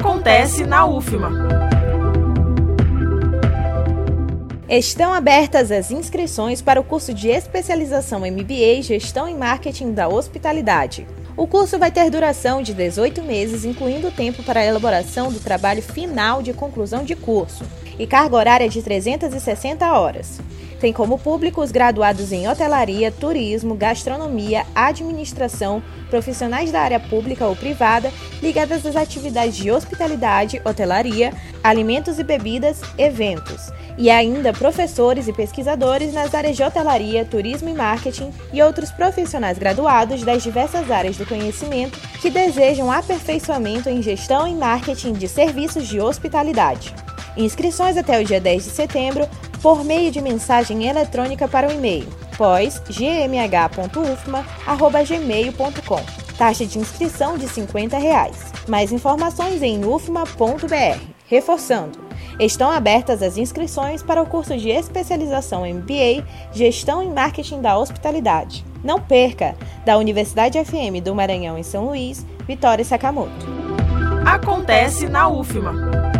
Acontece na UFMA. Estão abertas as inscrições para o curso de especialização MBA Gestão e Marketing da Hospitalidade. O curso vai ter duração de 18 meses, incluindo tempo para a elaboração do trabalho final de conclusão de curso, e carga horária de 360 horas. Tem como público os graduados em hotelaria, turismo, gastronomia, administração, profissionais da área pública ou privada ligadas às atividades de hospitalidade, hotelaria, alimentos e bebidas, eventos, e ainda professores e pesquisadores nas áreas de hotelaria, turismo e marketing e outros profissionais graduados das diversas áreas do conhecimento que desejam aperfeiçoamento em gestão e marketing de serviços de hospitalidade. Inscrições até o dia 10 de setembro por meio de mensagem eletrônica para o e-mail pós-gmh.ufma.gmail.com. Taxa de inscrição de 50 reais. Mais informações em ufma.br. Reforçando, estão abertas as inscrições para o curso de especialização MBA Gestão e Marketing da Hospitalidade. Não perca! Da Universidade FM do Maranhão em São Luís, Vitória Sakamoto. Acontece na UFMA.